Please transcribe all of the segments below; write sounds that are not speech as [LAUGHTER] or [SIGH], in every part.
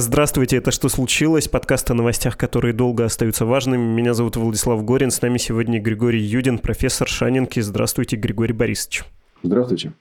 Здравствуйте, это «Что случилось?» Подкаст о новостях, которые долго остаются важными. Меня зовут Владислав Горин, с нами сегодня Григорий Юдин, профессор Шанинки. Здравствуйте, Григорий Борисович. Здравствуйте.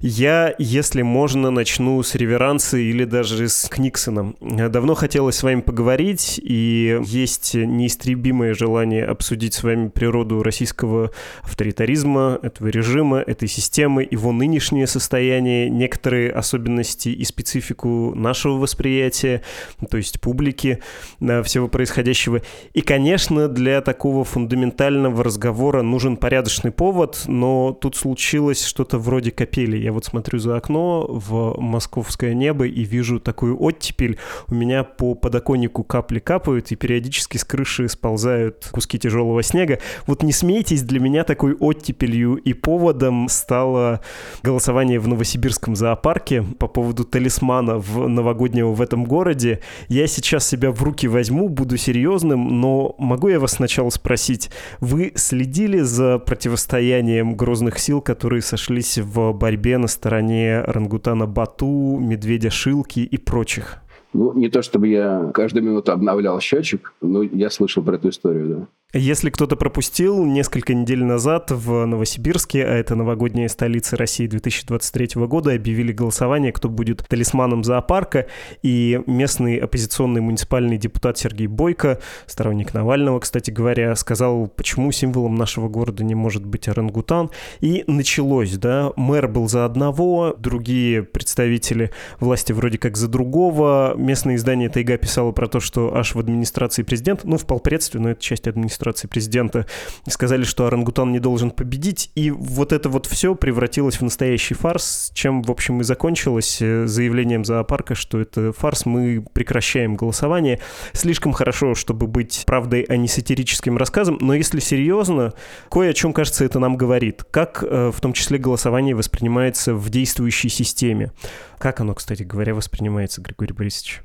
Я, если можно, начну с реверанса или даже с Книксоном. Давно хотелось с вами поговорить, и есть неистребимое желание обсудить с вами природу российского авторитаризма, этого режима, этой системы, его нынешнее состояние, некоторые особенности и специфику нашего восприятия, то есть публики э, всего происходящего. И, конечно, для такого фундаментального разговора нужен порядочный повод, но тут случилось что что-то вроде капели. Я вот смотрю за окно в московское небо и вижу такую оттепель. У меня по подоконнику капли капают, и периодически с крыши сползают куски тяжелого снега. Вот не смейтесь, для меня такой оттепелью и поводом стало голосование в Новосибирском зоопарке по поводу талисмана в новогоднего в этом городе. Я сейчас себя в руки возьму, буду серьезным, но могу я вас сначала спросить, вы следили за противостоянием грозных сил, которые сошли находились в борьбе на стороне рангутана Бату, медведя Шилки и прочих? Ну, не то чтобы я каждую минуту обновлял счетчик, но я слышал про эту историю, да. Если кто-то пропустил, несколько недель назад в Новосибирске, а это новогодняя столица России 2023 года, объявили голосование, кто будет талисманом зоопарка, и местный оппозиционный муниципальный депутат Сергей Бойко, сторонник Навального, кстати говоря, сказал, почему символом нашего города не может быть орангутан, и началось, да, мэр был за одного, другие представители власти вроде как за другого, местное издание Тайга писало про то, что аж в администрации президента, ну, в полпредстве, но это часть администрации, администрации президента сказали, что орангутан не должен победить, и вот это вот все превратилось в настоящий фарс, чем, в общем, и закончилось э, заявлением зоопарка, что это фарс, мы прекращаем голосование. Слишком хорошо, чтобы быть правдой, а не сатирическим рассказом, но если серьезно, кое о чем, кажется, это нам говорит. Как э, в том числе голосование воспринимается в действующей системе? Как оно, кстати говоря, воспринимается, Григорий Борисович?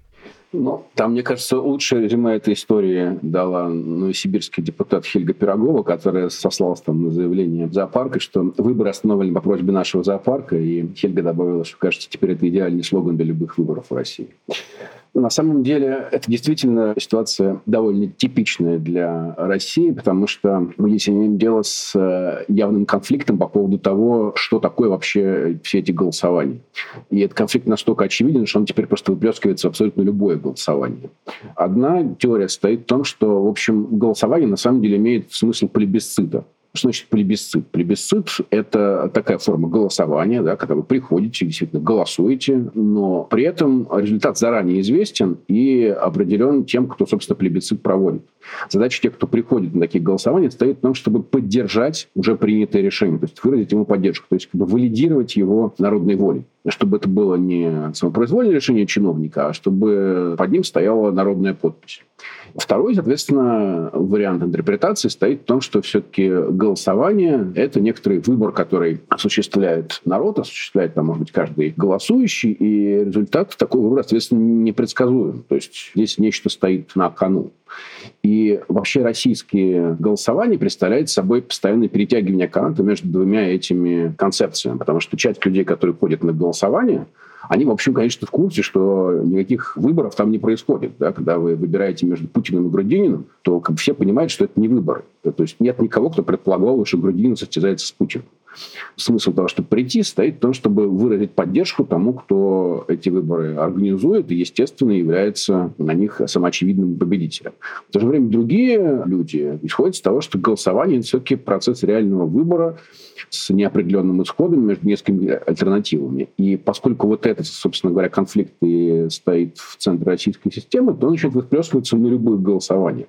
Ну, там, мне кажется, лучшее резюме этой истории дала новосибирский депутат Хельга Пирогова, которая сослалась там на заявление зоопарка, что выборы остановлены по просьбе нашего зоопарка, и Хельга добавила, что, кажется, теперь это идеальный слоган для любых выборов в России. На самом деле это действительно ситуация довольно типичная для России, потому что мы здесь имеем дело с э, явным конфликтом по поводу того, что такое вообще все эти голосования. И этот конфликт настолько очевиден, что он теперь просто выплескивается в абсолютно любое голосование. Одна теория стоит в том, что, в общем, голосование на самом деле имеет смысл плебисцита. Что значит плебисцит? Плебисцит – это такая форма голосования, да, когда вы приходите, действительно голосуете, но при этом результат заранее известен и определен тем, кто, собственно, плебисцит проводит. Задача тех, кто приходит на такие голосования, стоит в том, чтобы поддержать уже принятое решение, то есть выразить ему поддержку, то есть как бы валидировать его народной волей чтобы это было не самопроизвольное решение чиновника, а чтобы под ним стояла народная подпись. Второй, соответственно, вариант интерпретации стоит в том, что все-таки голосование – это некоторый выбор, который осуществляет народ, осуществляет, там, может быть, каждый голосующий, и результат такого выбора, соответственно, непредсказуем. То есть здесь нечто стоит на кону. И вообще российские голосования представляют собой постоянное перетягивание каната между двумя этими концепциями, потому что часть людей, которые ходят на голосование, они, в общем, конечно, в курсе, что никаких выборов там не происходит. Да? Когда вы выбираете между Путиным и Грудининым, то как все понимают, что это не выборы. То есть нет никого, кто предполагал, что Грудинин состязается с Путиным. Смысл того, чтобы прийти, стоит в том, чтобы выразить поддержку тому, кто эти выборы организует и, естественно, является на них самоочевидным победителем. В то же время другие люди исходят из того, что голосование – это все-таки процесс реального выбора с неопределенным исходом между несколькими альтернативами. И поскольку вот этот, собственно говоря, конфликт и стоит в центре российской системы, то он начинает выплескиваться на любые голосования.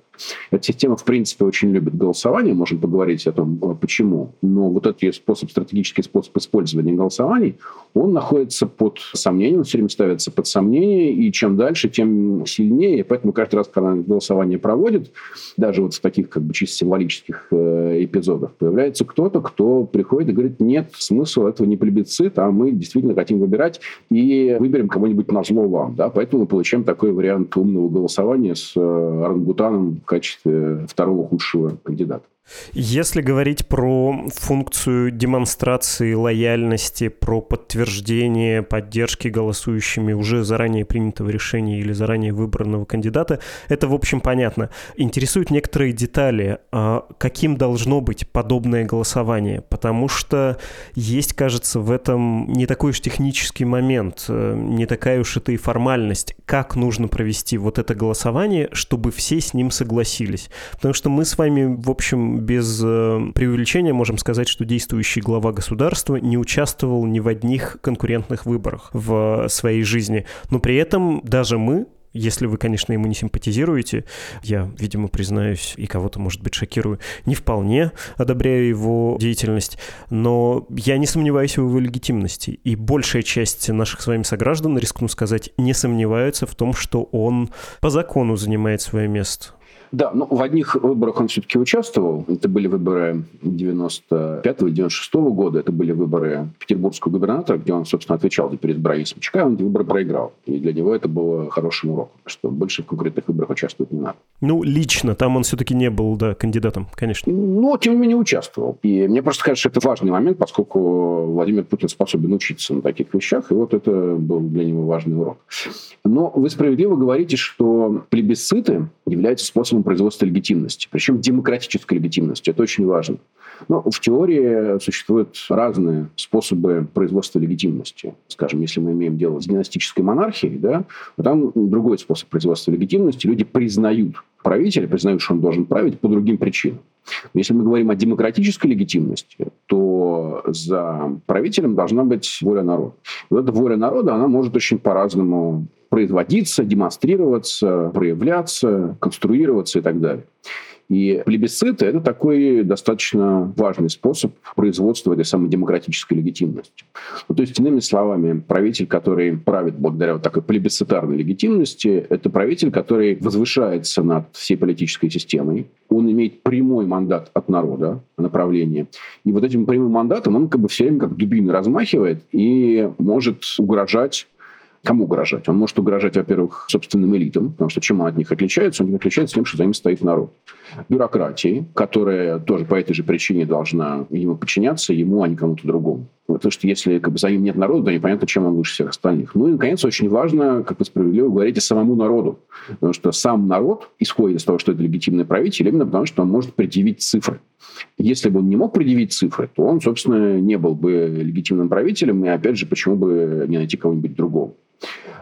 Эта система, в принципе, очень любит голосование, можем поговорить о том, почему. Но вот эти способы способ, стратегический способ использования голосований, он находится под сомнением, он все время ставится под сомнение, и чем дальше, тем сильнее. Поэтому каждый раз, когда голосование проводит, даже вот в таких как бы чисто символических э, эпизодах, появляется кто-то, кто приходит и говорит, нет, смысл этого не плебисцит, а мы действительно хотим выбирать и выберем кого-нибудь на зло вам. Да? Поэтому мы получаем такой вариант умного голосования с э, орангутаном в качестве второго худшего кандидата. Если говорить про функцию демонстрации лояльности, про подтверждение поддержки голосующими уже заранее принятого решения или заранее выбранного кандидата, это, в общем, понятно. Интересуют некоторые детали. А каким должно быть подобное голосование? Потому что есть, кажется, в этом не такой уж технический момент, э, не такая уж это и формальность. Как нужно провести вот это голосование, чтобы все с ним согласились? Потому что мы с вами, в общем, без э, преувеличения можем сказать, что действующий глава государства не участвовал ни в одних конкурентных выборах в своей жизни. Но при этом даже мы, если вы, конечно, ему не симпатизируете, я, видимо, признаюсь, и кого-то, может быть, шокирую, не вполне одобряю его деятельность, но я не сомневаюсь в его легитимности. И большая часть наших с вами сограждан, рискну сказать, не сомневаются в том, что он по закону занимает свое место. Да, ну в одних выборах он все-таки участвовал. Это были выборы 95-96 года. Это были выборы петербургского губернатора, где он, собственно, отвечал за переизбрание Смычка. Он эти выборы проиграл. И для него это было хорошим уроком, что больше в конкретных выборах участвовать не надо. Ну, лично, там он все-таки не был, да, кандидатом, конечно. Ну, тем не менее, участвовал. И мне просто кажется, что это важный момент, поскольку Владимир Путин способен учиться на таких вещах, и вот это был для него важный урок. Но вы справедливо говорите, что плебисциты являются способом способом производства легитимности, причем демократической легитимности. Это очень важно. Но в теории существуют разные способы производства легитимности. Скажем, если мы имеем дело с династической монархией, да, то там другой способ производства легитимности. Люди признают правителя, признают, что он должен править по другим причинам. Но если мы говорим о демократической легитимности, то за правителем должна быть воля народа. И вот эта воля народа, она может очень по-разному производиться, демонстрироваться, проявляться, конструироваться и так далее. И плебисциты – это такой достаточно важный способ производства этой самой демократической легитимности. Ну, то есть, иными словами, правитель, который правит благодаря вот такой плебисцитарной легитимности, это правитель, который возвышается над всей политической системой. Он имеет прямой мандат от народа, направление. И вот этим прямым мандатом он как бы все время как дубины размахивает и может угрожать Кому угрожать? Он может угрожать, во-первых, собственным элитам, потому что чем он от них отличается? Он отличается тем, что за ним стоит народ. Бюрократии, которая тоже по этой же причине должна ему подчиняться, ему, а не кому-то другому. Потому что если как бы, за ним нет народа, то непонятно, чем он лучше всех остальных. Ну и, наконец, очень важно, как вы справедливо говорите, самому народу. Потому что сам народ исходит из того, что это легитимный правитель, именно потому что он может предъявить цифры. Если бы он не мог предъявить цифры, то он, собственно, не был бы легитимным правителем, и, опять же, почему бы не найти кого-нибудь другого.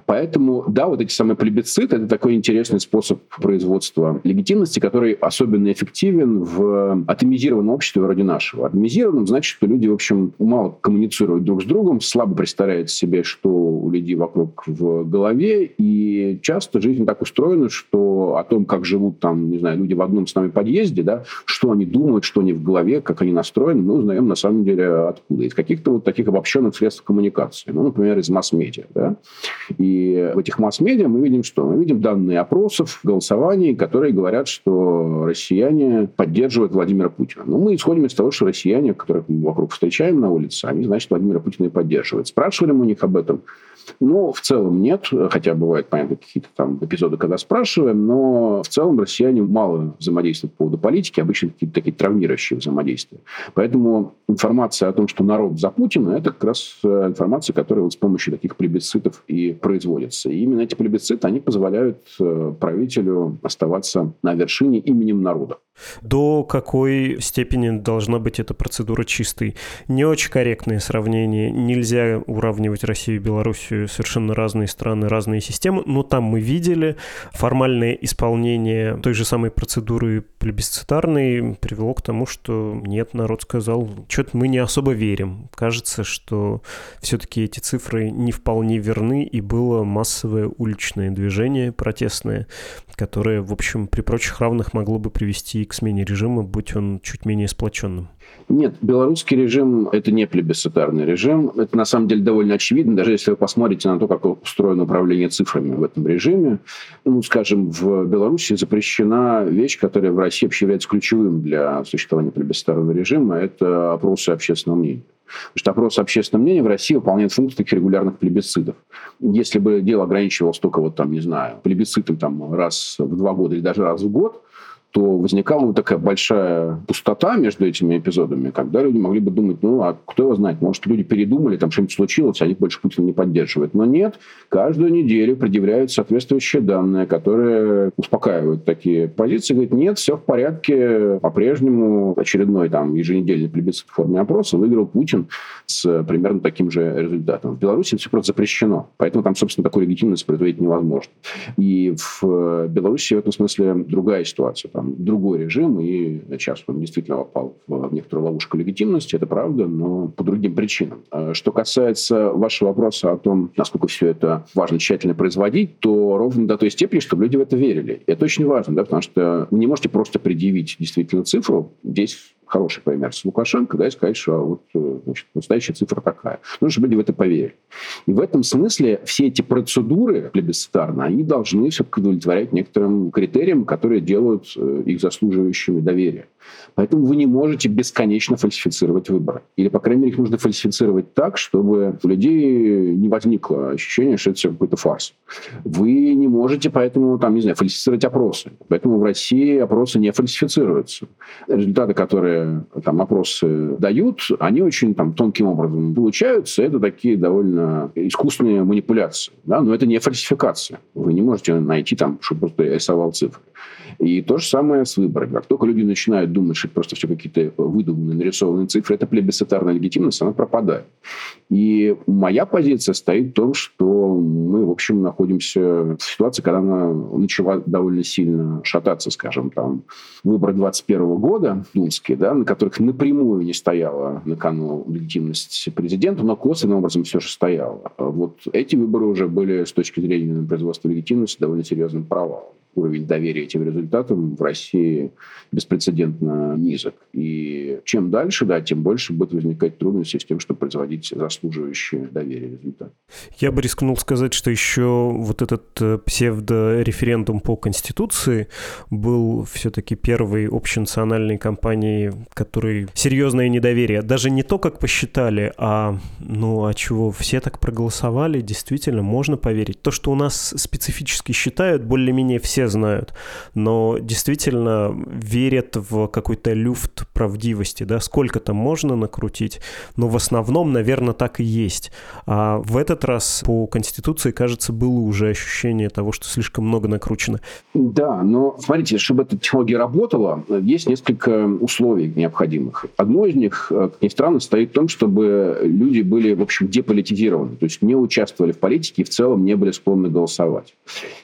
Поэтому, да, вот эти самые плебисциты – это такой интересный способ производства легитимности, который особенно эффективен в атомизированном обществе вроде нашего. Атомизированном значит, что люди, в общем, мало коммуницируют друг с другом, слабо представляют себе, что у людей вокруг в голове, и часто жизнь так устроена, что о том, как живут там, не знаю, люди в одном с нами подъезде, да, что они думают, что они в голове, как они настроены, мы узнаем на самом деле откуда. Из каких-то вот таких обобщенных средств коммуникации. Ну, например, из масс-медиа. Да? И в этих масс-медиа мы видим что? Мы видим данные опросов, голосований, которые говорят, что россияне поддерживают Владимира Путина. Но мы исходим из того, что россияне, которых мы вокруг встречаем на улице, они, значит, Владимира Путина и поддерживают. Спрашивали мы у них об этом? Ну, в целом нет, хотя бывают, понятно, какие-то там эпизоды, когда спрашиваем, но в целом россияне мало взаимодействуют по поводу политики, обычно какие-то такие травмирующие взаимодействия. Поэтому информация о том, что народ за Путина, это как раз э, информация, которая вот с помощью таких плебисцитов и производится. И именно эти плебисциты, они позволяют э, правителю оставаться на вершине именем народа. До какой степени должна быть эта процедура чистой? Не очень корректное сравнение. Нельзя уравнивать Россию и Белоруссию. Совершенно разные страны, разные системы. Но там мы видели формальное исполнение той же самой процедуры плебисцитарной привело к тому, что нет, народ сказал, что-то мы не особо верим. Кажется, что все-таки эти цифры не вполне верны, и было массовое уличное движение протестное, которое, в общем, при прочих равных могло бы привести к смене режима, будь он чуть менее сплоченным? Нет, белорусский режим – это не плебисцитарный режим. Это, на самом деле, довольно очевидно, даже если вы посмотрите на то, как устроено управление цифрами в этом режиме. Ну, скажем, в Беларуси запрещена вещь, которая в России вообще является ключевым для существования плебисцитарного режима – это опросы общественного мнения. Потому что опрос общественного мнения в России выполняет функции таких регулярных плебисцитов. Если бы дело ограничивалось только, вот там, не знаю, плебисцитом там, раз в два года или даже раз в год, то возникала вот такая большая пустота между этими эпизодами, когда люди могли бы думать, ну, а кто его знает, может, люди передумали, там что-нибудь случилось, они больше Путина не поддерживают. Но нет, каждую неделю предъявляют соответствующие данные, которые успокаивают такие позиции, говорят, нет, все в порядке, по-прежнему очередной там еженедельный плебисцит в форме опроса выиграл Путин с примерно таким же результатом. В Беларуси все просто запрещено, поэтому там, собственно, такую легитимность производить невозможно. И в Беларуси в этом смысле другая ситуация там, другой режим, и сейчас он действительно попал в некоторую ловушку легитимности, это правда, но по другим причинам. А что касается вашего вопроса о том, насколько все это важно тщательно производить, то ровно до той степени, чтобы люди в это верили. Это очень важно, да, потому что вы не можете просто предъявить действительно цифру. Здесь хороший пример с Лукашенко, да, и сказать, что вот, э, значит, настоящая цифра такая. Нужно, чтобы люди в это поверили. И в этом смысле все эти процедуры плебисцитарные, они должны все-таки удовлетворять некоторым критериям, которые делают э, их заслуживающими доверия. Поэтому вы не можете бесконечно фальсифицировать выборы. Или, по крайней мере, их нужно фальсифицировать так, чтобы у людей не возникло ощущение, что это какой-то фарс. Вы не можете поэтому, там, не знаю, фальсифицировать опросы. Поэтому в России опросы не фальсифицируются. Результаты, которые там опросы дают, они очень там тонким образом получаются. Это такие довольно искусственные манипуляции. Да? Но это не фальсификация. Вы не можете найти там, что просто рисовал цифры. И то же самое с выборами. Как только люди начинают думать, что это просто все какие-то выдуманные, нарисованные цифры, эта плебисцитарная легитимность, она пропадает. И моя позиция стоит в том, что мы, в общем, находимся в ситуации, когда она начала довольно сильно шататься, скажем, там, выборы 21 года, думские, да, на которых напрямую не стояла на кону легитимность президента, но косвенным образом все же стояла. Вот эти выборы уже были с точки зрения производства легитимности довольно серьезным провалом уровень доверия этим результатам в России беспрецедентно низок. И чем дальше, да, тем больше будет возникать трудности с тем, чтобы производить заслуживающие доверия результаты. Я бы рискнул сказать, что еще вот этот э, псевдореферендум по Конституции был все-таки первой общенациональной кампанией, которой серьезное недоверие. Даже не то, как посчитали, а ну а чего, все так проголосовали, действительно, можно поверить. То, что у нас специфически считают, более-менее все все знают, но действительно верят в какой-то люфт правдивости, да, сколько там можно накрутить, но в основном, наверное, так и есть. А в этот раз по Конституции, кажется, было уже ощущение того, что слишком много накручено. Да, но смотрите, чтобы эта технология работала, есть несколько условий необходимых. Одно из них, как ни странно, стоит в том, чтобы люди были, в общем, деполитизированы, то есть не участвовали в политике и в целом не были склонны голосовать.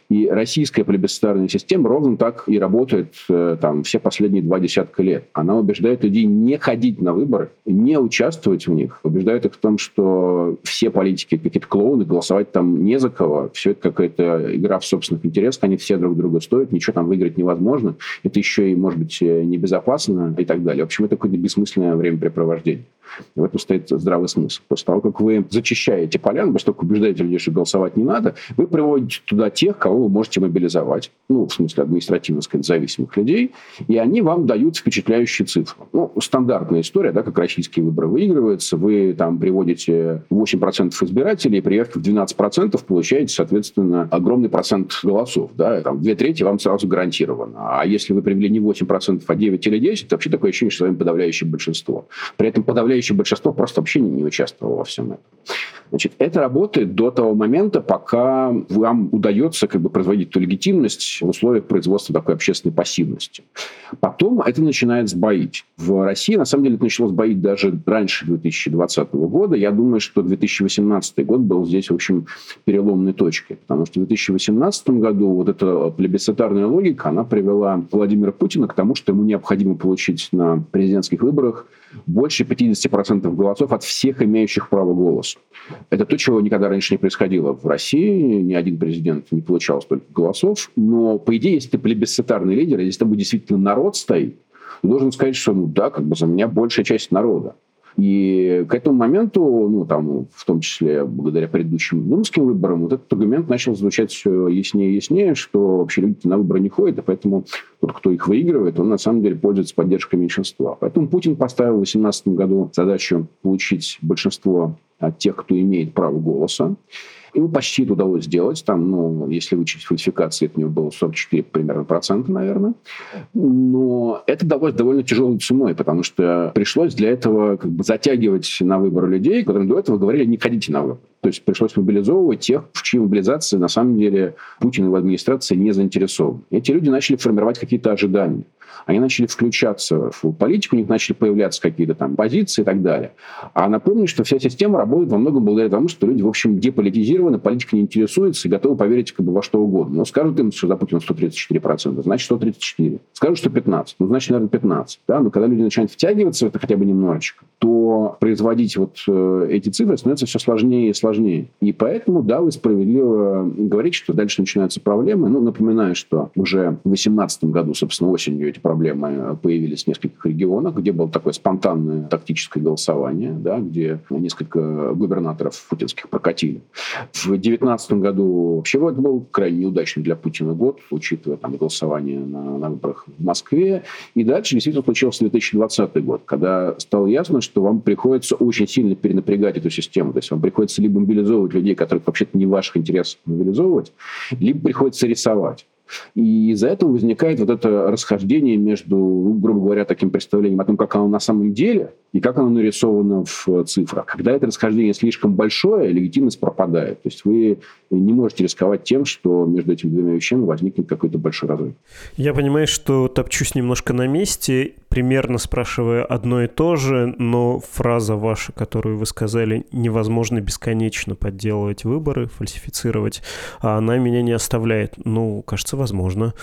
И российская плебисцитарная система ровно так и работает э, там, все последние два десятка лет. Она убеждает людей не ходить на выборы, не участвовать в них. Убеждает их в том, что все политики какие-то клоуны, голосовать там не за кого. Все это какая-то игра в собственных интересах. Они все друг друга стоят, ничего там выиграть невозможно. Это еще и, может быть, э, небезопасно и так далее. В общем, это какое-то бессмысленное времяпрепровождение. И в этом стоит здравый смысл. После того, как вы зачищаете поляну, как убеждаете людей, что голосовать не надо, вы приводите туда тех, кого вы можете мобилизовать. Ну, в смысле, административно сказать, зависимых людей. И они вам дают впечатляющие цифры. Ну, стандартная история, да, как российские выборы выигрываются. Вы там приводите 8% избирателей, приехав в 12%, получаете, соответственно, огромный процент голосов. Да, там, две трети вам сразу гарантировано. А если вы привели не 8%, а 9 или 10, то вообще такое ощущение, что с вами подавляющее большинство. При этом подавляющее подавляющее большинство просто вообще не участвовало во всем этом. Значит, это работает до того момента, пока вам удается как бы, производить ту легитимность в условиях производства такой общественной пассивности. Потом это начинает сбоить. В России, на самом деле, это начало сбоить даже раньше 2020 года. Я думаю, что 2018 год был здесь, в общем, переломной точкой. Потому что в 2018 году вот эта плебисцитарная логика, она привела Владимира Путина к тому, что ему необходимо получить на президентских выборах больше 50% голосов от всех имеющих право голоса. Это то, чего никогда раньше не происходило в России. Ни один президент не получал столько голосов. Но, по идее, если ты плебисцитарный лидер, если там действительно народ стоит, ты должен сказать, что ну да, как бы за меня большая часть народа. И к этому моменту, ну, там, в том числе благодаря предыдущим думским выборам, вот этот аргумент начал звучать все яснее и яснее, что вообще люди на выборы не ходят, и поэтому тот, кто их выигрывает, он на самом деле пользуется поддержкой меньшинства. Поэтому Путин поставил в 2018 году задачу получить большинство от тех, кто имеет право голоса. Ему почти удалось сделать. Там, ну, если вычесть фальсификации, это у него было 44 примерно процента, наверное. Но это далось довольно тяжелой ценой, потому что пришлось для этого как бы затягивать на выборы людей, которым до этого говорили, не ходите на выборы. То есть пришлось мобилизовывать тех, в чьей мобилизации на самом деле Путин и его администрация не заинтересованы. Эти люди начали формировать какие-то ожидания. Они начали включаться в политику, у них начали появляться какие-то там позиции и так далее. А напомню, что вся система работает во многом благодаря тому, что люди, в общем, деполитизированы, политика не интересуется и готовы поверить как бы во что угодно. Но скажут им, что за Путина 134%, значит 134. Скажут, что 15, ну, значит, наверное, 15. Да? Но когда люди начинают втягиваться в это хотя бы немножечко, то производить вот э, эти цифры становится все сложнее и сложнее. И поэтому, да, вы справедливо говорите, что дальше начинаются проблемы. Ну, напоминаю, что уже в 2018 году, собственно, осенью эти проблемы появились в нескольких регионах, где было такое спонтанное тактическое голосование, да, где несколько губернаторов путинских прокатили. В 2019 году вообще это был крайне неудачный для Путина год, учитывая там голосование на, на выборах в Москве. И дальше действительно случился 2020 год, когда стало ясно, что вам приходится очень сильно перенапрягать эту систему. То есть вам приходится либо мобилизовывать людей, которых вообще-то не в ваших интересах мобилизовывать, либо приходится рисовать. И из-за этого возникает вот это расхождение между, грубо говоря, таким представлением о том, как оно на самом деле и как оно нарисовано в цифрах. Когда это расхождение слишком большое, легитимность пропадает. То есть вы не можете рисковать тем, что между этими двумя вещами возникнет какой-то большой разрыв. Я понимаю, что топчусь немножко на месте, примерно спрашивая одно и то же, но фраза ваша, которую вы сказали, невозможно бесконечно подделывать выборы, фальсифицировать, а она меня не оставляет. Ну, кажется, возможно.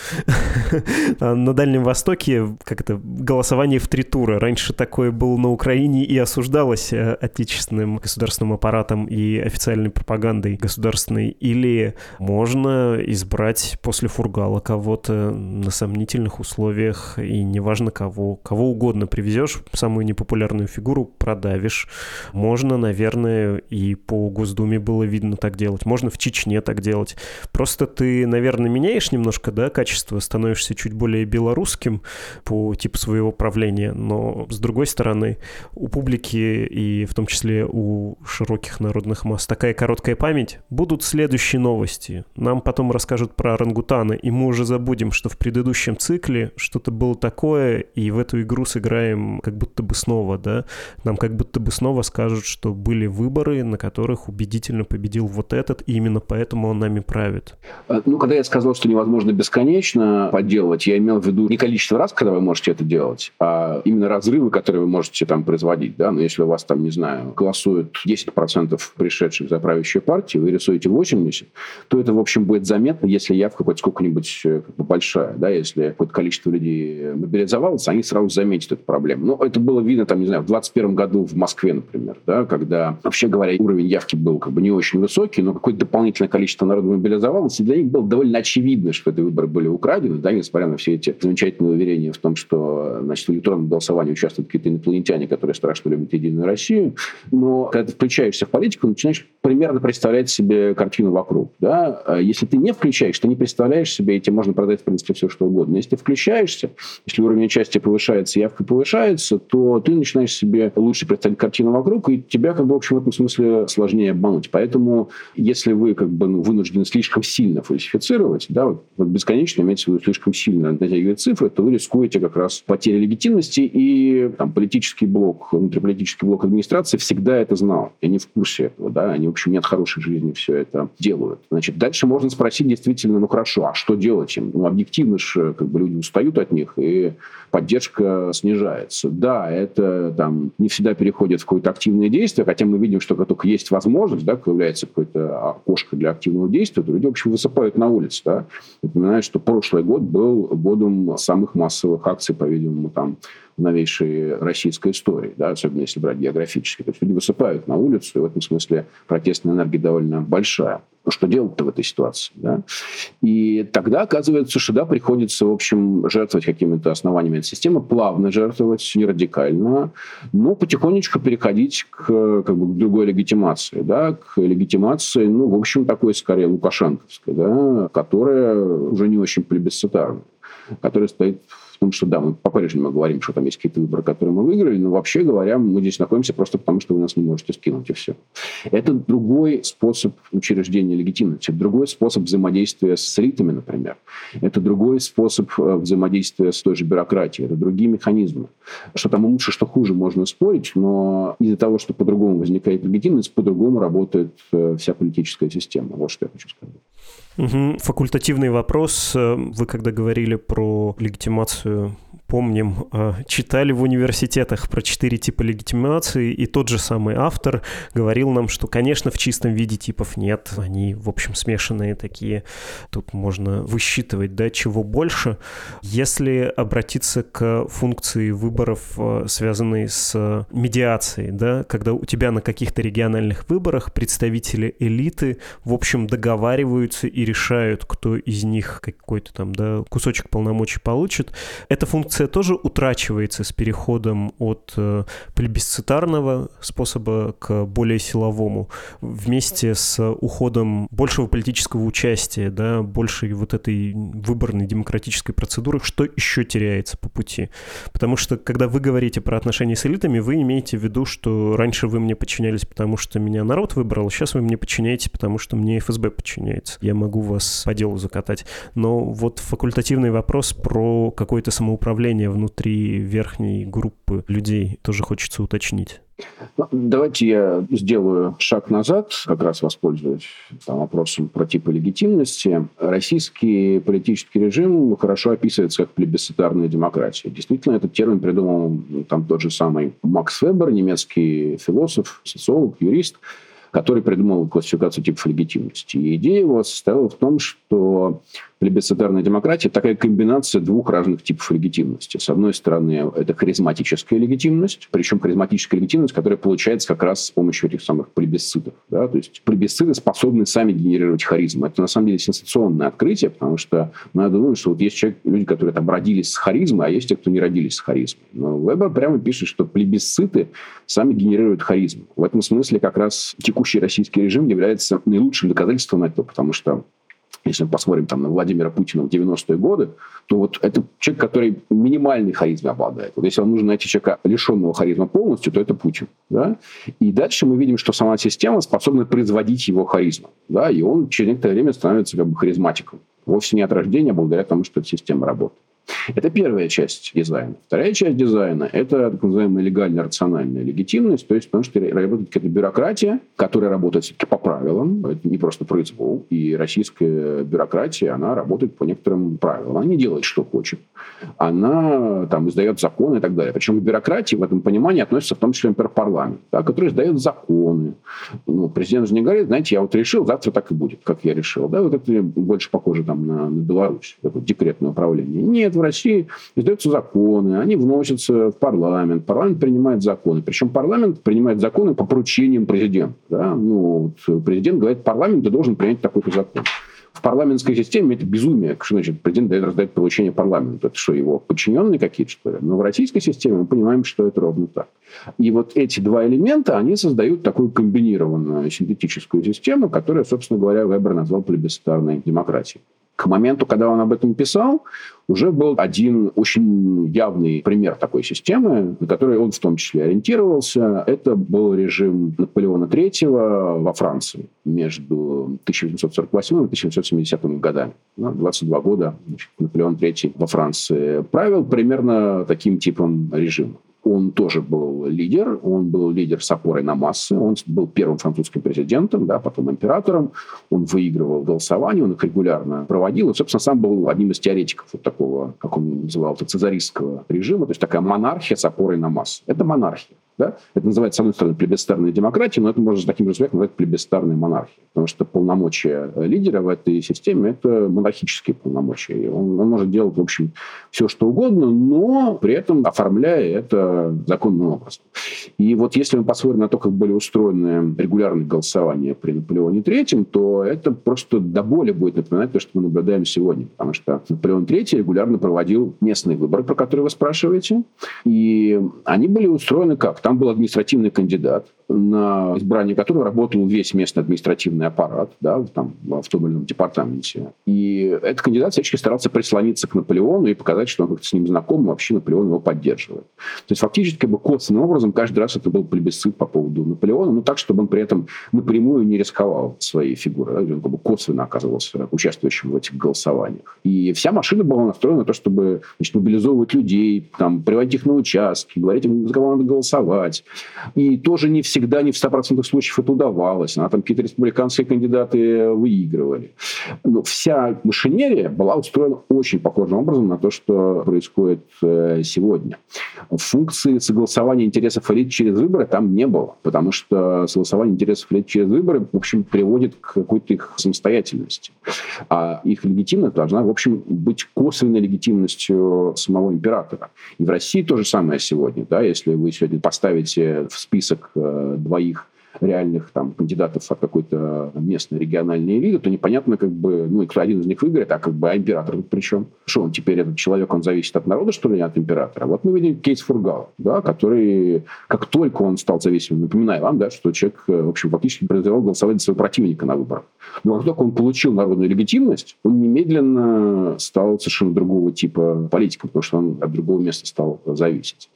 [LAUGHS] На Дальнем Востоке как это голосование в три тура. Раньше такое было на Украине и осуждалось э, отечественным государственным аппаратом и официальной пропагандой государственной. Или можно избрать после фургала кого-то на сомнительных условиях, и неважно кого, кого угодно привезешь, самую непопулярную фигуру продавишь. Можно, наверное, и по Госдуме было видно так делать. Можно в Чечне так делать. Просто ты, наверное, меняешь немножко, да, качество, становишься чуть более белорусским по типу своего правления, но с другой стороны, у публики и в том числе у широких народных масс такая короткая память, будут следующие новости. Нам потом расскажут про орангутаны, и мы уже забудем, что в предыдущем цикле что-то было такое, и в эту игру сыграем как будто бы снова, да? Нам как будто бы снова скажут, что были выборы, на которых убедительно победил вот этот, и именно поэтому он нами правит. Э, ну, когда я сказал, что невозможно бесконечно подделывать, я имел в виду не количество раз, когда вы можете это делать, а именно разрывы, которые вы можете там производить, да, но если у вас там, не знаю, голосуют 10% пришедших за правящую партию, вы рисуете 80, то это, в общем, будет заметно, если явка хоть сколько-нибудь э, большая, да, если какое-то количество людей мобилизовалось, они сразу заметят эту проблему. Ну, это было видно, там, не знаю, в 21 году в Москве, например, да, когда, вообще говоря, уровень явки был как бы не очень высокий, но какое-то дополнительное количество народа мобилизовалось, и для них было довольно очевидно, что эти выборы были украдены, да, несмотря на все эти замечательные уверения в том, что, значит, в электронном голосовании участвуют какие-то инопланетяне, которые страшно любят Единую Россию. Но когда ты включаешься в политику, начинаешь примерно представлять себе картину вокруг. Да? А если ты не включаешь, ты не представляешь себе, и тебе можно продать, в принципе, все, что угодно. Если ты включаешься, если уровень участия повышается, явка повышается, то ты начинаешь себе лучше представить картину вокруг, и тебя, как бы, в общем, в этом смысле сложнее обмануть. Поэтому, если вы, как бы, ну, вынуждены слишком сильно фальсифицировать, да, вот, вот бесконечно имеется в виду слишком сильно натягивать цифры, то вы рискуете как раз потерей легитимности, и там, политический блок, внутриполитический блок администрации всегда это знал. И они в курсе этого, да, они, в общем, нет хорошей жизни, все это делают. Значит, дальше можно спросить действительно, ну хорошо, а что делать им? Ну, объективно же, как бы люди устают от них, и поддержка снижается. Да, это там не всегда переходит в какое-то активное действие, хотя мы видим, что как только есть возможность, да, появляется какое-то окошко для активного действия, то люди, в общем, высыпают на улице. Да. Напоминаю, что прошлый год был годом самых массовых акций, по-видимому, там в новейшей российской истории, да, особенно если брать географически. То есть люди высыпают на улицу, и в этом смысле протестная энергия довольно большая. Ну, что делать-то в этой ситуации? Да? И тогда оказывается, что да, приходится, в общем, жертвовать какими-то основаниями этой системы, плавно жертвовать, не радикально, но потихонечку переходить к, как бы, к другой легитимации, да, к легитимации, ну, в общем, такой, скорее, лукашенковской, да, которая уже не очень плебисцитарная, которая стоит том, что да, мы по-прежнему говорим, что там есть какие-то выборы, которые мы выиграли, но вообще говоря, мы здесь находимся просто потому, что вы нас не можете скинуть, и все. Это другой способ учреждения легитимности, другой способ взаимодействия с элитами, например. Это другой способ э, взаимодействия с той же бюрократией. Это другие механизмы. Что там лучше, что хуже, можно спорить, но из-за того, что по-другому возникает легитимность, по-другому работает э, вся политическая система. Вот что я хочу сказать. Угу. Факультативный вопрос. Э, вы когда говорили про легитимацию помним, э, читали в университетах про четыре типа легитимации, и тот же самый автор говорил нам, что, конечно, в чистом виде типов нет, они, в общем, смешанные такие. Тут можно высчитывать, да, чего больше. Если обратиться к функции выборов, э, связанной с медиацией, да, когда у тебя на каких-то региональных выборах представители элиты, в общем, договариваются и решают, кто из них какой-то там, да, кусочек полномочий получит, эта функция тоже утрачивается с переходом от э, плебисцитарного способа к более силовому, вместе с уходом большего политического участия, да, большей вот этой выборной демократической процедуры, что еще теряется по пути. Потому что, когда вы говорите про отношения с элитами, вы имеете в виду, что раньше вы мне подчинялись, потому что меня народ выбрал, сейчас вы мне подчиняетесь, потому что мне ФСБ подчиняется. Я могу вас по делу закатать. Но вот факультативный вопрос про какое-то самоуправление внутри верхней группы людей тоже хочется уточнить. Ну, давайте я сделаю шаг назад, как раз воспользуюсь там, вопросом про типы легитимности. Российский политический режим хорошо описывается как плебисцитарная демократия. Действительно, этот термин придумал там тот же самый Макс Вебер, немецкий философ, социолог, юрист, который придумал классификацию типов легитимности. И идея его состояла в том, что плебисцитарная демократия – такая комбинация двух разных типов легитимности. С одной стороны, это харизматическая легитимность, причем харизматическая легитимность, которая получается как раз с помощью этих самых плебисцитов. Да? То есть плебисциты способны сами генерировать харизму. Это на самом деле сенсационное открытие, потому что надо думать, что вот есть человек, люди, которые там родились с харизмой, а есть те, кто не родились с харизмой. Но Вебер прямо пишет, что плебисциты сами генерируют харизму. В этом смысле как раз текущий российский режим является наилучшим доказательством этого, потому что если мы посмотрим там, на Владимира Путина в 90-е годы, то вот это человек, который минимальной харизмой обладает. Вот если вам нужно найти человека, лишенного харизма полностью, то это Путин. Да? И дальше мы видим, что сама система способна производить его харизму. Да? И он через некоторое время становится как бы харизматиком. Вовсе не от рождения, а благодаря тому, что эта система работает. Это первая часть дизайна. Вторая часть дизайна – это так называемая легальная рациональная легитимность, то есть потому что работает какая-то бюрократия, которая работает все-таки по правилам, это не просто произвол, и российская бюрократия, она работает по некоторым правилам. Она не делает, что хочет. Она там издает законы и так далее. Причем к бюрократии в этом понимании относится в том числе, например, парламент, да, который издает законы. Ну, президент же не говорит, знаете, я вот решил, завтра так и будет, как я решил. Да, вот это больше похоже там, на, на Беларусь, это декретное управление. Нет, в России издаются законы, они вносятся в парламент, парламент принимает законы. Причем парламент принимает законы по поручениям президента. Да? Ну, вот президент говорит, парламент должен принять такой-то закон. В парламентской системе это безумие. Что значит президент дает, раздает поручение парламенту? Это что, его подчиненные какие-то, что ли? Но в российской системе мы понимаем, что это ровно так. И вот эти два элемента, они создают такую комбинированную синтетическую систему, которая, собственно говоря, Вебер назвал плебисцитарной демократией. К моменту, когда он об этом писал, уже был один очень явный пример такой системы, на которой он в том числе ориентировался. Это был режим Наполеона III во Франции между 1848 и 1870 годами. 22 ну, года значит, Наполеон III во Франции правил примерно таким типом режима. Он тоже был лидер, он был лидер с опорой на массы, он был первым французским президентом, да, потом императором, он выигрывал голосование, он их регулярно проводил, и, собственно, сам был одним из теоретиков вот такого, как он называл это, цезаристского режима, то есть такая монархия с опорой на массы. Это монархия. Да? Это называется, с одной стороны, плебисцитарная демократия, но это можно таким же успехом назвать плебисцитарной монархией. Потому что полномочия лидера в этой системе – это монархические полномочия. Он, он может делать, в общем, все, что угодно, но при этом оформляя это законным образом. И вот если мы посмотрим на то, как были устроены регулярные голосования при Наполеоне III, то это просто до боли будет напоминать то, что мы наблюдаем сегодня. Потому что Наполеон III регулярно проводил местные выборы, про которые вы спрашиваете. И они были устроены как? Там был административный кандидат, на избрание которого работал весь местный административный аппарат да, там, в том или ином департаменте. И этот кандидат всячески старался прислониться к Наполеону и показать, что он как-то с ним знаком, и вообще Наполеон его поддерживает. То есть фактически как бы косвенным образом каждый раз это был плебисцит по поводу Наполеона, но так, чтобы он при этом напрямую не рисковал своей фигурой. Да, он как бы косвенно оказывался участвующим в этих голосованиях. И вся машина была настроена на то, чтобы значит, мобилизовывать людей, там, приводить их на участки, говорить им, за кого надо голосовать. И тоже не всегда, не в 100% случаев это удавалось. А там какие-то республиканские кандидаты выигрывали. Но вся машинерия была устроена очень похожим образом на то, что происходит э, сегодня. Функции согласования интересов элит через выборы там не было, потому что согласование интересов элит через выборы, в общем, приводит к какой-то их самостоятельности. А их легитимность должна, в общем, быть косвенной легитимностью самого императора. И в России то же самое сегодня. Да? Если вы сегодня поставите в список э, двоих реальных там, кандидатов от какой-то местной региональной элиты, то непонятно, как бы, ну, и кто один из них выиграет, а как бы, а император тут при чем? Что он теперь, этот человек, он зависит от народа, что ли, от императора? Вот мы видим кейс Фургала, да, который, как только он стал зависимым, напоминаю вам, да, что человек, в общем, фактически призывал голосовать за своего противника на выборах. Но как только он получил народную легитимность, он немедленно стал совершенно другого типа политиком, потому что он от другого места стал зависеть.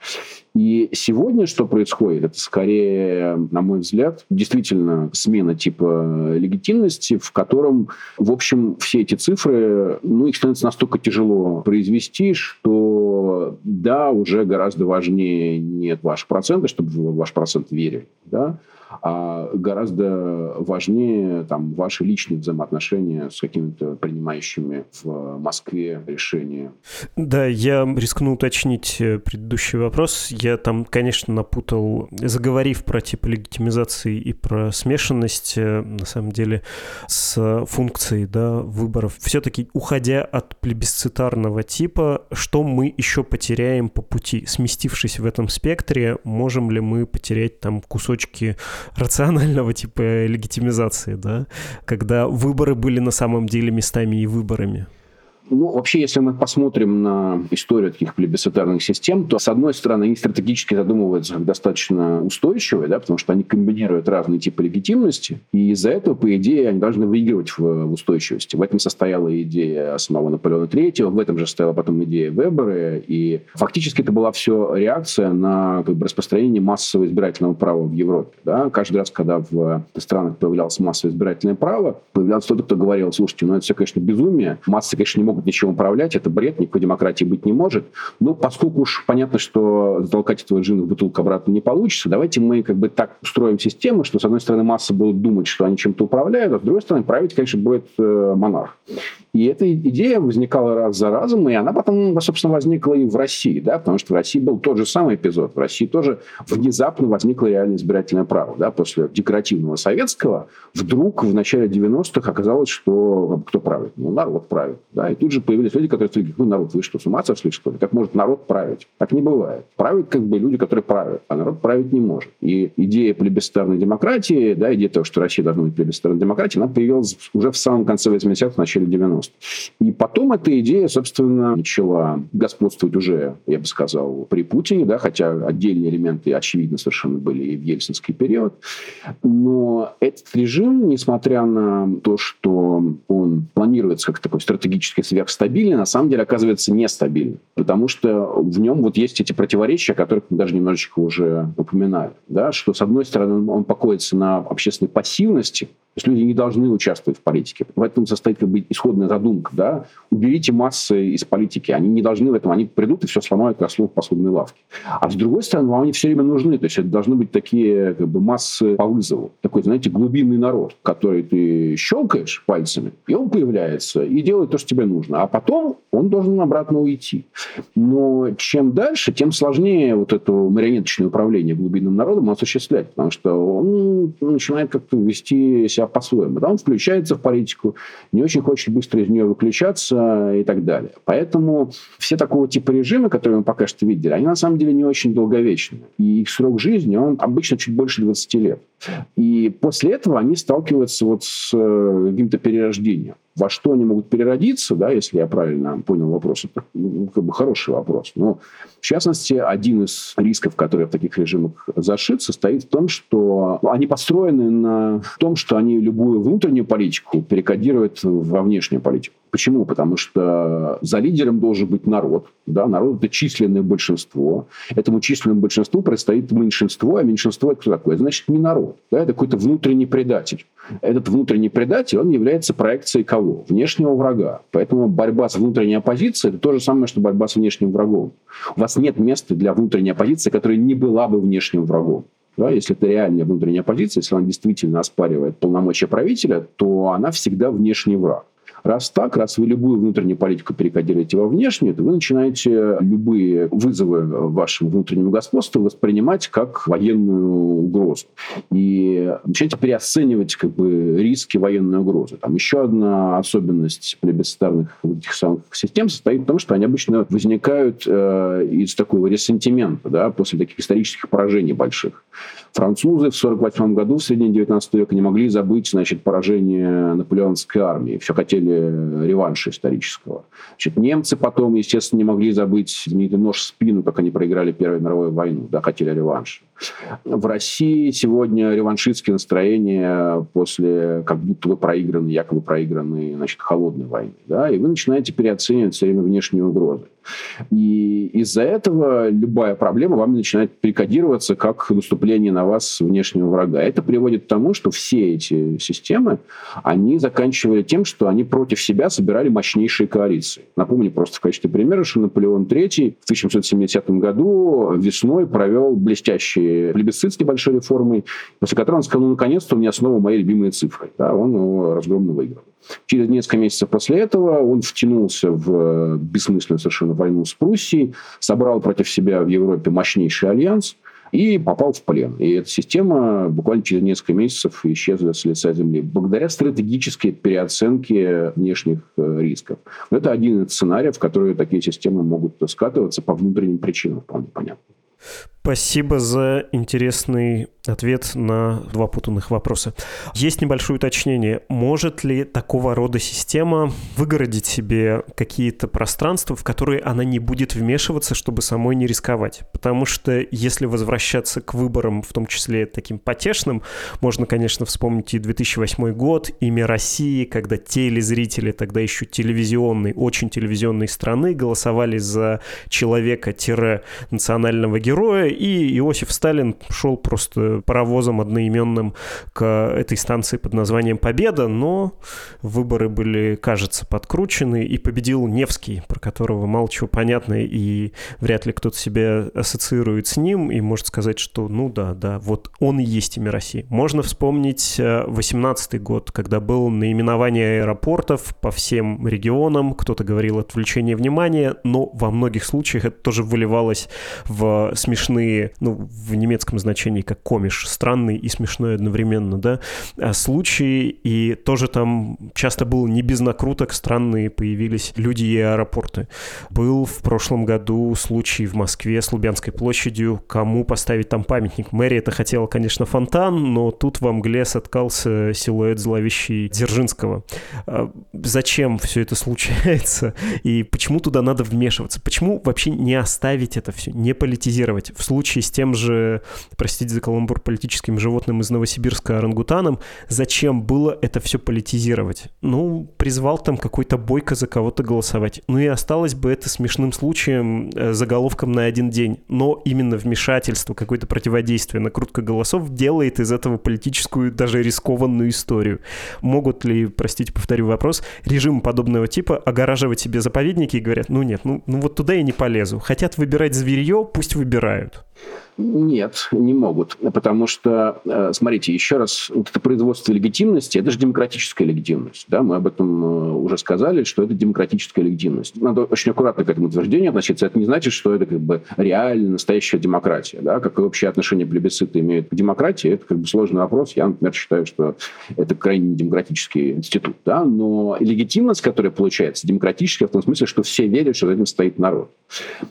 И сегодня что происходит? Это скорее, на мой взгляд, действительно смена типа легитимности, в котором, в общем, все эти цифры, ну, их становится настолько тяжело произвести, что да, уже гораздо важнее нет ваш процент, чтобы в ваш процент верили, да, а гораздо важнее там, ваши личные взаимоотношения с какими-то принимающими в Москве решения. Да, я рискну уточнить э, предыдущий вопрос. Я там, конечно, напутал, заговорив про тип легитимизации и про смешанность, э, на самом деле, с функцией да, выборов. Все-таки, уходя от плебисцитарного типа, что мы еще потеряем по пути? Сместившись в этом спектре, можем ли мы потерять там кусочки рационального типа легитимизации, да, когда выборы были на самом деле местами и выборами. Ну, вообще, если мы посмотрим на историю таких плебисцитарных систем, то, с одной стороны, они стратегически задумываются как достаточно устойчивые, да, потому что они комбинируют разные типы легитимности, и из-за этого, по идее, они должны выигрывать в, в устойчивости. В этом состояла идея самого Наполеона III, в этом же состояла потом идея Вебера, и фактически это была все реакция на как бы, распространение массового избирательного права в Европе. Да? Каждый раз, когда в странах появлялось массовое избирательное право, появлялся кто-то, кто говорил, слушайте, ну это все, конечно, безумие, массы, конечно, не могут могут ничем управлять, это бред, никакой демократии быть не может. Но поскольку уж понятно, что затолкать этого джина в бутылку обратно не получится, давайте мы как бы так устроим систему, что, с одной стороны, масса будет думать, что они чем-то управляют, а с другой стороны, править, конечно, будет э, монарх. И эта идея возникала раз за разом, и она потом, собственно, возникла и в России, да, потому что в России был тот же самый эпизод. В России тоже внезапно возникло реальное избирательное право. Да, после декоративного советского вдруг в начале 90-х оказалось, что кто правит? Ну, народ правит. Да, и тут же появились люди, которые сказали, ну, народ, вы что, с ума сошли, что ли? Как может народ править? Так не бывает. Правят как бы люди, которые правят, а народ править не может. И идея плебисцитарной демократии, да, идея того, что Россия должна быть плебисцитарной демократией, она появилась уже в самом конце 80-х, в начале 90-х. И потом эта идея, собственно, начала господствовать уже, я бы сказал, при Путине, да, хотя отдельные элементы, очевидно, совершенно были и в ельцинский период. Но этот режим, несмотря на то, что он планируется как такой стратегически сверхстабильный, на самом деле оказывается нестабильным. Потому что в нем вот есть эти противоречия, о которых мы даже немножечко уже упоминали. Да, что, с одной стороны, он покоится на общественной пассивности, есть люди не должны участвовать в политике. В этом состоит как бы исходная задумка. Да? Уберите массы из политики. Они не должны в этом. Они придут и все сломают, как слово в посудной лавке. А с другой стороны, вам они все время нужны. То есть это должны быть такие как бы, массы по вызову. Такой, знаете, глубинный народ, который ты щелкаешь пальцами, и он появляется и делает то, что тебе нужно. А потом он должен обратно уйти. Но чем дальше, тем сложнее вот это марионеточное управление глубинным народом осуществлять, потому что он начинает как-то вести себя по-своему. Да, он включается в политику, не очень хочет быстро из нее выключаться и так далее. Поэтому все такого типа режимы, которые мы пока что видели, они на самом деле не очень долговечны. И их срок жизни, он обычно чуть больше 20 лет. И после этого они сталкиваются вот с э, каким-то перерождением во что они могут переродиться, да, если я правильно понял вопрос, это ну, как бы хороший вопрос. Но, в частности, один из рисков, который в таких режимах зашит, состоит в том, что они построены на том, что они любую внутреннюю политику перекодируют во внешнюю политику. Почему? Потому что за лидером должен быть народ. Да? Народ – это численное большинство. Этому численному большинству предстоит меньшинство, а меньшинство – это кто такое? Значит, не народ. Да? Это какой-то внутренний предатель. Этот внутренний предатель, он является проекцией кого? Внешнего врага. Поэтому борьба с внутренней оппозицией – это то же самое, что борьба с внешним врагом. У вас нет места для внутренней оппозиции, которая не была бы внешним врагом. Да, если это реальная внутренняя оппозиция, если она действительно оспаривает полномочия правителя, то она всегда внешний враг. Раз так, раз вы любую внутреннюю политику перекодируете во внешнюю, то вы начинаете любые вызовы вашему внутреннему господству воспринимать как военную угрозу. И начинаете переоценивать как бы, риски военной угрозы. Там еще одна особенность плебисцитарных этих самых систем состоит в том, что они обычно возникают э, из такого ресентимента да, после таких исторических поражений больших. Французы в 1948 году, в середине 19 века, не могли забыть значит, поражение наполеонской армии. Все хотели реванша исторического. Значит, немцы потом, естественно, не могли забыть знаменитый нож в спину, как они проиграли Первую мировую войну, да, хотели реванша. В России сегодня реваншистские настроения после как будто бы проигранной, якобы проигранной значит, холодной войны. Да, и вы начинаете переоценивать все время внешние угрозы. И из-за этого любая проблема вам начинает перекодироваться как наступление на вас внешнего врага. Это приводит к тому, что все эти системы, они заканчивали тем, что они против себя собирали мощнейшие коалиции. Напомню просто в качестве примера, что Наполеон III в 1770 году весной провел блестящий плебисцит с небольшой реформой, после которого он сказал, ну, наконец-то у меня снова мои любимые цифры. Да, он его разгромно выиграл. Через несколько месяцев после этого он втянулся в бессмысленную совершенно войну с Пруссией, собрал против себя в Европе мощнейший альянс и попал в плен. И эта система буквально через несколько месяцев исчезла с лица земли благодаря стратегической переоценке внешних э, рисков. Это один из сценариев, в которые такие системы могут скатываться по внутренним причинам, вполне понятно. Спасибо за интересный ответ на два путанных вопроса. Есть небольшое уточнение. Может ли такого рода система выгородить себе какие-то пространства, в которые она не будет вмешиваться, чтобы самой не рисковать? Потому что если возвращаться к выборам, в том числе таким потешным, можно, конечно, вспомнить и 2008 год, имя России, когда телезрители, тогда еще телевизионной, очень телевизионной страны голосовали за человека-национального героя, и Иосиф Сталин шел просто паровозом одноименным к этой станции под названием «Победа», но выборы были, кажется, подкручены, и победил Невский, про которого мало чего понятно, и вряд ли кто-то себя ассоциирует с ним и может сказать, что ну да, да, вот он и есть имя России. Можно вспомнить 18 э, год, когда было наименование аэропортов по всем регионам, кто-то говорил отвлечение внимания, но во многих случаях это тоже выливалось в смешные смешные, ну, в немецком значении как комиш, странный и смешной одновременно, да, а случаи, и тоже там часто было не без накруток, странные появились люди и аэропорты. Был в прошлом году случай в Москве с Лубянской площадью, кому поставить там памятник. Мэрия это хотела, конечно, фонтан, но тут во мгле соткался силуэт зловещий Дзержинского. А зачем все это случается? И почему туда надо вмешиваться? Почему вообще не оставить это все, не политизировать? В случае с тем же, простите за каламбур, политическим животным из Новосибирска орангутаном, зачем было это все политизировать? Ну, призвал там какой-то бойко за кого-то голосовать. Ну и осталось бы это смешным случаем, э, заголовком на один день. Но именно вмешательство, какое-то противодействие, накрутка голосов делает из этого политическую, даже рискованную историю. Могут ли, простите, повторю вопрос, режимы подобного типа огораживать себе заповедники и говорят, ну нет, ну, ну вот туда я не полезу. Хотят выбирать зверье, пусть выбирают. up. Нет, не могут. Потому что, э, смотрите, еще раз, вот это производство легитимности, это же демократическая легитимность. Да? Мы об этом э, уже сказали, что это демократическая легитимность. Надо очень аккуратно к этому утверждению относиться. Это не значит, что это как бы реально настоящая демократия. Да? Какое общее отношение плебисциты имеют к демократии, это как бы сложный вопрос. Я, например, считаю, что это крайне демократический институт. Да? Но легитимность, которая получается, демократическая в том смысле, что все верят, что за этим стоит народ.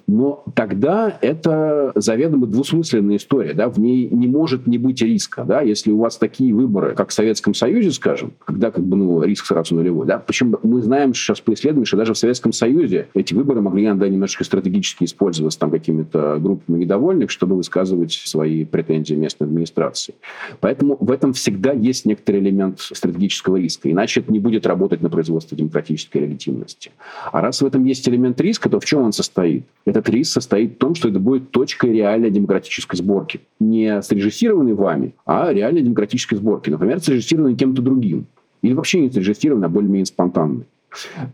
Но тогда это заведомо двусмысленно двусмысленная история, да, в ней не может не быть риска, да, если у вас такие выборы, как в Советском Союзе, скажем, когда как бы, ну, риск сразу нулевой, да, почему мы знаем сейчас по исследованиям, что даже в Советском Союзе эти выборы могли иногда немножечко стратегически использоваться там какими-то группами недовольных, чтобы высказывать свои претензии местной администрации. Поэтому в этом всегда есть некоторый элемент стратегического риска, иначе это не будет работать на производство демократической легитимности. А раз в этом есть элемент риска, то в чем он состоит? Этот риск состоит в том, что это будет точкой реальной демократической демократической сборки. Не срежиссированной вами, а реальной демократической сборки. Например, срежиссированной кем-то другим. Или вообще не срежиссированной, а более-менее спонтанной.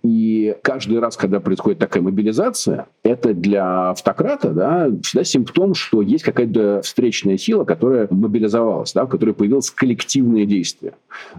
И каждый раз, когда происходит такая мобилизация, это для автократа да, всегда симптом, что есть какая-то встречная сила, которая мобилизовалась, да, в которой появилось коллективное действие.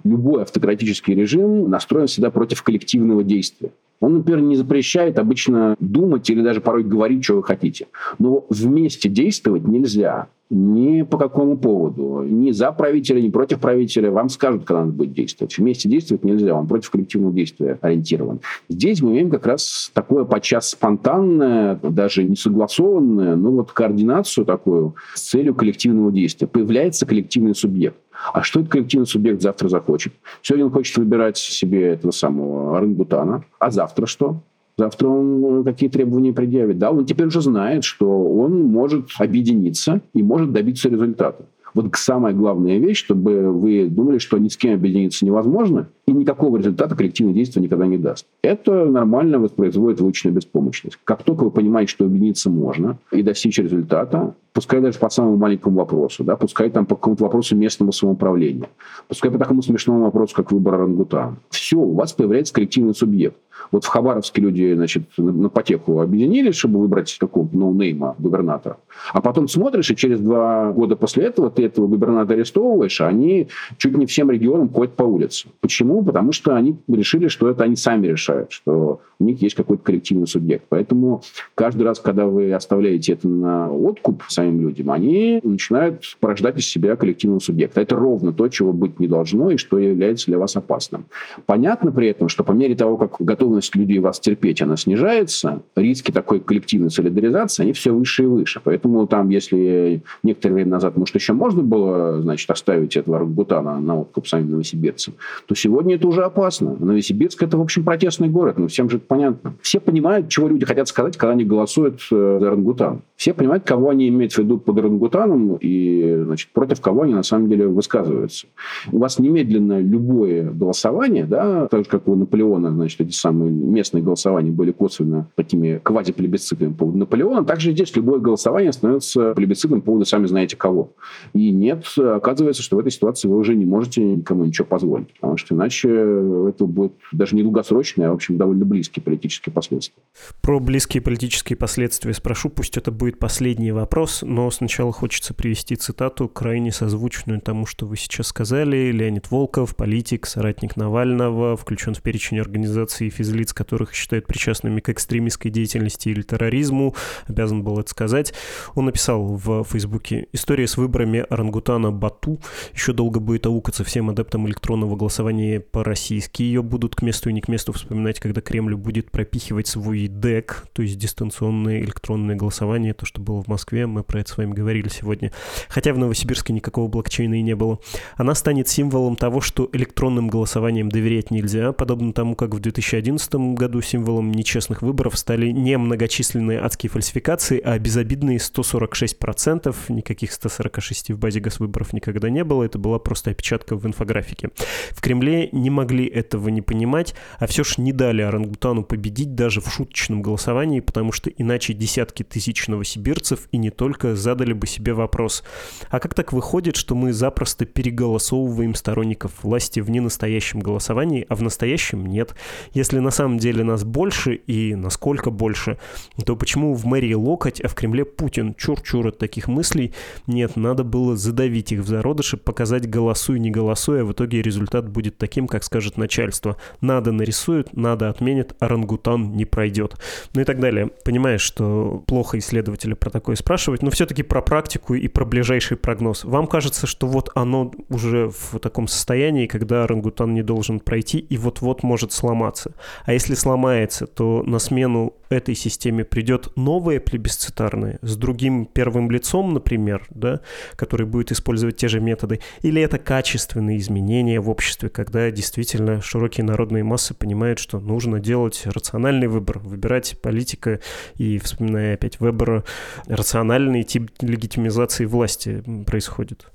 Любой автократический режим настроен всегда против коллективного действия. Он, например, не запрещает обычно думать или даже порой говорить, что вы хотите. Но вместе действовать нельзя ни по какому поводу, ни за правителя, ни против правителя. Вам скажут, когда надо будет действовать. Вместе действовать нельзя, он против коллективного действия ориентирован. Здесь мы имеем как раз такое подчас спонтанное, даже не согласованное, но вот координацию такую с целью коллективного действия. Появляется коллективный субъект. А что этот коллективный субъект завтра захочет? Сегодня он хочет выбирать себе этого самого орангутана. А завтра что? Завтра он э, какие требования предъявит. Да, он теперь уже знает, что он может объединиться и может добиться результата. Вот самая главная вещь, чтобы вы думали, что ни с кем объединиться невозможно, и никакого результата коллективное действие никогда не даст. Это нормально воспроизводит выученную беспомощность. Как только вы понимаете, что объединиться можно и достичь результата, пускай даже по самому маленькому вопросу, да, пускай там по какому-то вопросу местного самоуправления, пускай по такому смешному вопросу, как выбор орангутана. Все, у вас появляется коллективный субъект. Вот в Хабаровске люди, значит, на потеху объединились, чтобы выбрать какого-то ноунейма губернатора. А потом смотришь, и через два года после этого ты этого губернатора арестовываешь, а они чуть не всем регионам ходят по улице. Почему? Потому что они решили, что это они сами решают, что у них есть какой-то коллективный субъект. Поэтому каждый раз, когда вы оставляете это на откуп самим людям, они начинают порождать из себя коллективного субъекта. Это ровно то, чего быть не должно и что является для вас опасным. Понятно при этом, что по мере того, как готовность людей вас терпеть, она снижается, риски такой коллективной солидаризации, они все выше и выше. Поэтому там, если некоторое время назад, может, еще можно было, значит, оставить этого Рангутана на откуп самим новосибирцам, то сегодня это уже опасно. Новосибирск – это, в общем, протестный город, ну, всем же это понятно. Все понимают, чего люди хотят сказать, когда они голосуют э, за Рангутан. Все понимают, кого они имеют в виду под Рангутаном и, значит, против кого они на самом деле высказываются. У вас немедленно любое голосование, да, так же, как у Наполеона, значит, эти самые местные голосования были косвенно такими квазиплебисцитами по поводу Наполеона, также здесь любое голосование становится плебисцитом по поводу сами знаете кого. И нет, оказывается, что в этой ситуации вы уже не можете никому ничего позволить, потому что иначе это будет даже не долгосрочные, а, в общем, довольно близкие политические последствия. Про близкие политические последствия спрошу, пусть это будет последний вопрос, но сначала хочется привести цитату, крайне созвучную тому, что вы сейчас сказали. Леонид Волков, политик, соратник Навального, включен в перечень организаций и физлиц, которых считают причастными к экстремистской деятельности или терроризму, обязан был это сказать. Он написал в Фейсбуке «История с выборами орангутана Бату еще долго будет аукаться всем адептам электронного голосования по-российски. Ее будут к месту и не к месту вспоминать, когда Кремль будет пропихивать свой ДЭК, то есть дистанционное электронное голосование, то, что было в Москве, мы про это с вами говорили сегодня. Хотя в Новосибирске никакого блокчейна и не было. Она станет символом того, что электронным голосованием доверять нельзя, подобно тому, как в 2011 году символом нечестных выборов стали не многочисленные адские фальсификации, а безобидные 146%. Никаких 146 в базе госвыборов никогда не было. Это была просто опечатка в инфографике. В Кремле не могли этого не понимать, а все ж не дали орангутану победить даже в шуточном голосовании, потому что иначе десятки тысяч новосибирцев и не только задали бы себе вопрос, а как так выходит, что мы запросто переголосовываем сторонников власти в ненастоящем голосовании, а в настоящем нет? Если на самом деле нас больше и насколько больше, то почему в мэрии локоть, а в Кремле Путин? Чур-чур от таких мыслей. Нет, надо было задавить их в зародыше, показать голосуй, не голосуй, а в итоге результат будет таким, как скажет начальство. Надо нарисуют, надо отменит, орангутан не пройдет. Ну и так далее. Понимаешь, что плохо исследователи про такое спрашивать, но все-таки про практику и про ближайший прогноз. Вам кажется, что вот оно уже в таком состоянии, когда орангутан не должен пройти и вот-вот может сломаться. А если сломается, то на смену этой системе придет новое плебисцитарное с другим первым лицом, например, да, который будет использовать те же методы, или это качественные изменения в обществе, когда действительно широкие народные массы понимают, что нужно делать рациональный выбор, выбирать политика и, вспоминая опять Вебера, рациональный тип легитимизации власти происходит.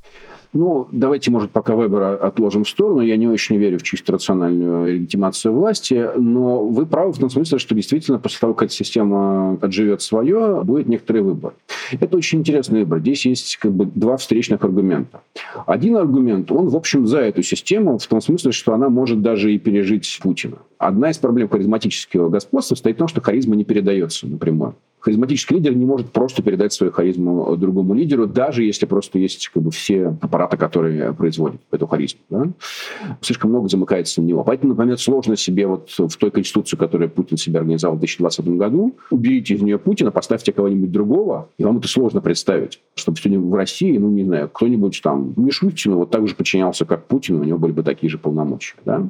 Ну, давайте, может, пока Вебера отложим в сторону. Я не очень верю в чисто рациональную легитимацию власти, но вы правы в том смысле, что действительно после того, как эта система отживет свое, будет некоторый выбор. Это очень интересный выбор. Здесь есть как бы два встречных аргумента. Один аргумент, он, в общем, за эту систему, в том смысле, что она может даже и пережить Путина. Одна из проблем харизматического господства стоит в том, что харизма не передается напрямую харизматический лидер не может просто передать свою харизму другому лидеру, даже если просто есть как бы, все аппараты, которые производят эту харизму. Да? Слишком много замыкается на него. Поэтому, например, сложно себе вот в той конституции, которую Путин себе организовал в 2020 году, уберите из нее Путина, поставьте кого-нибудь другого, и вам это сложно представить. Чтобы сегодня в России, ну, не знаю, кто-нибудь там, Мишустину вот так же подчинялся, как Путин, у него были бы такие же полномочия. Да?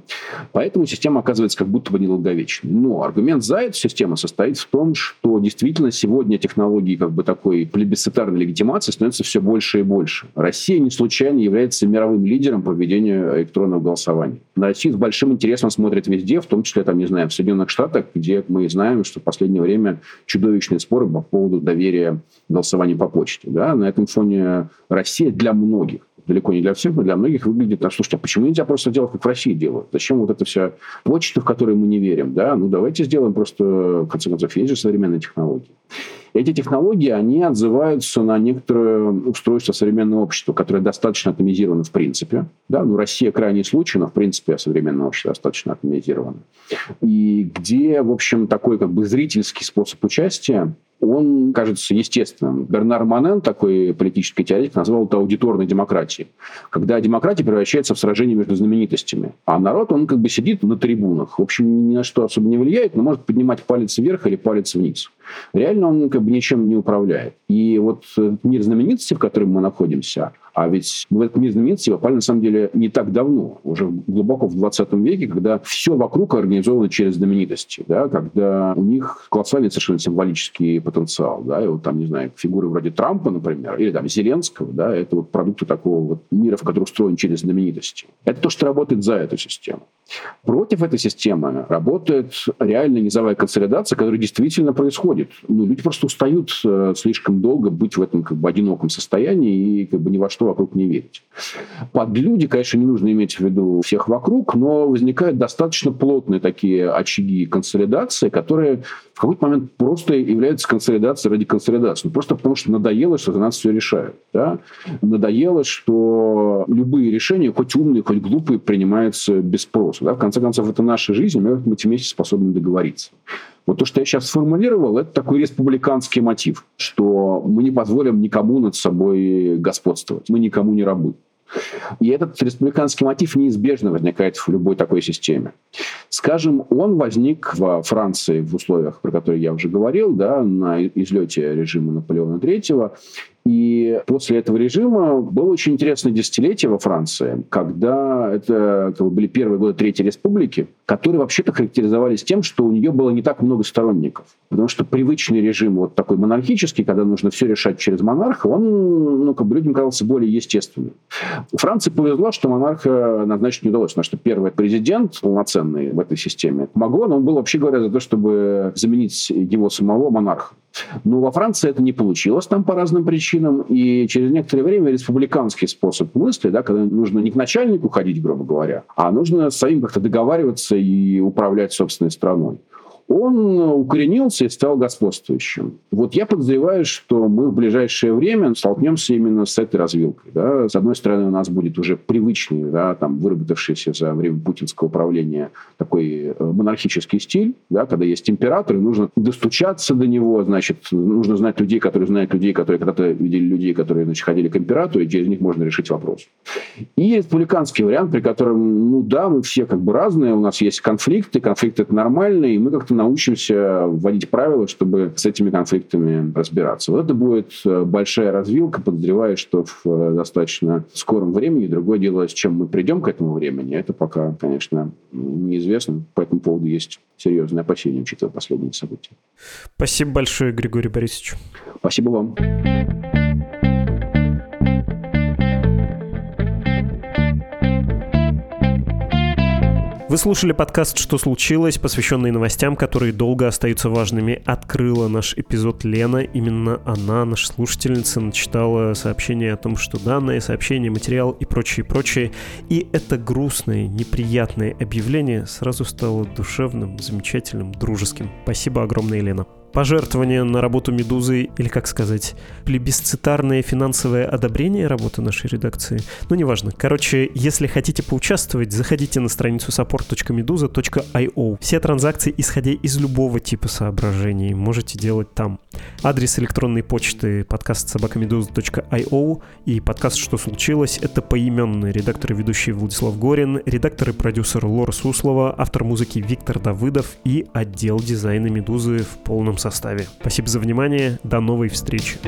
Поэтому система оказывается как будто бы недолговечной. Но аргумент за эту систему состоит в том, что действительно действительно сегодня технологии как бы такой плебисцитарной легитимации становятся все больше и больше. Россия не случайно является мировым лидером по ведению электронного голосования. На Россию с большим интересом смотрят везде, в том числе, там, не знаю, в Соединенных Штатах, где мы знаем, что в последнее время чудовищные споры по поводу доверия голосованию по почте. Да? На этом фоне Россия для многих далеко не для всех, но для многих выглядит, а слушайте, а почему нельзя просто делать, как в России делают? Зачем вот это вся почта, в которой мы не верим? Да? Ну, давайте сделаем просто, в конце концов, есть же современные технологии. Эти технологии, они отзываются на некоторое устройство современного общества, которое достаточно атомизировано в принципе. Да? Ну, Россия крайний случай, но в принципе современное общество достаточно атомизировано. И где, в общем, такой как бы зрительский способ участия, он кажется естественным. Бернар Манен, такой политический теоретик, назвал это аудиторной демократией. Когда демократия превращается в сражение между знаменитостями. А народ, он как бы сидит на трибунах. В общем, ни на что особо не влияет, но может поднимать палец вверх или палец вниз. Реально он как бы ничем не управляет. И вот мир знаменитости, в котором мы находимся, а ведь этот мир попали на самом деле не так давно, уже глубоко в 20 веке, когда все вокруг организовано через знаменитости, да, когда у них колоссальный совершенно символический потенциал. Да, и вот там, не знаю, фигуры вроде Трампа, например, или там Зеленского, да, это вот продукты такого вот мира, в который устроен через знаменитости. Это то, что работает за эту систему. Против этой системы работает реальная низовая консолидация, которая действительно происходит. Ну, люди просто устают э, слишком долго быть в этом как бы одиноком состоянии и как бы ни во что вокруг не верить. Под люди, конечно, не нужно иметь в виду всех вокруг, но возникают достаточно плотные такие очаги консолидации, которые в какой-то момент просто являются консолидацией ради консолидации. Ну, просто потому, что надоело, что за нас все решают. Да? Надоело, что любые решения, хоть умные, хоть глупые, принимаются без спроса. Да? В конце концов, это наша жизнь, мы вместе способны договориться. Вот то, что я сейчас сформулировал, это такой республиканский мотив, что мы не позволим никому над собой господствовать, мы никому не рабы. И этот республиканский мотив неизбежно возникает в любой такой системе. Скажем, он возник во Франции в условиях, про которые я уже говорил, да, на излете режима Наполеона III, и после этого режима было очень интересное десятилетие во Франции, когда это как бы, были первые годы Третьей Республики, которые вообще-то характеризовались тем, что у нее было не так много сторонников. Потому что привычный режим вот такой монархический, когда нужно все решать через монарха, он ну, как бы людям казался более естественным. Франции повезло, что монарха назначить не удалось, потому что первый президент полноценный в этой системе, Магон, он был, вообще говоря, за то, чтобы заменить его самого монарха. Но во Франции это не получилось там по разным причинам, и через некоторое время республиканский способ мысли, да, когда нужно не к начальнику ходить, грубо говоря, а нужно самим как-то договариваться и управлять собственной страной он укоренился и стал господствующим. Вот я подозреваю, что мы в ближайшее время столкнемся именно с этой развилкой. Да. С одной стороны, у нас будет уже привычный, да, там, выработавшийся за время путинского управления такой э, монархический стиль, да, когда есть император, и нужно достучаться до него, значит, нужно знать людей, которые знают людей, которые когда-то видели людей, которые значит, ходили к императору, и через них можно решить вопрос. И республиканский вариант, при котором, ну да, мы все как бы разные, у нас есть конфликты, конфликты это нормально, и мы как-то научимся вводить правила, чтобы с этими конфликтами разбираться. Вот это будет э, большая развилка, подозреваю, что в э, достаточно скором времени. Другое дело, с чем мы придем к этому времени, это пока, конечно, неизвестно. По этому поводу есть серьезные опасения, учитывая последние события. Спасибо большое, Григорий Борисович. Спасибо вам. Вы слушали подкаст «Что случилось?», посвященный новостям, которые долго остаются важными. Открыла наш эпизод Лена. Именно она, наша слушательница, начитала сообщение о том, что данные, сообщения, материал и прочее, прочее. И это грустное, неприятное объявление сразу стало душевным, замечательным, дружеским. Спасибо огромное, Лена пожертвование на работу «Медузы» или, как сказать, плебисцитарное финансовое одобрение работы нашей редакции. Ну, неважно. Короче, если хотите поучаствовать, заходите на страницу support.meduza.io. Все транзакции, исходя из любого типа соображений, можете делать там. Адрес электронной почты подкаст собакамедуза.io и подкаст «Что случилось?» — это поименные редактор и ведущий Владислав Горин, редактор и продюсер Лора Суслова, автор музыки Виктор Давыдов и отдел дизайна «Медузы» в полном составе. Спасибо за внимание. До новой встречи.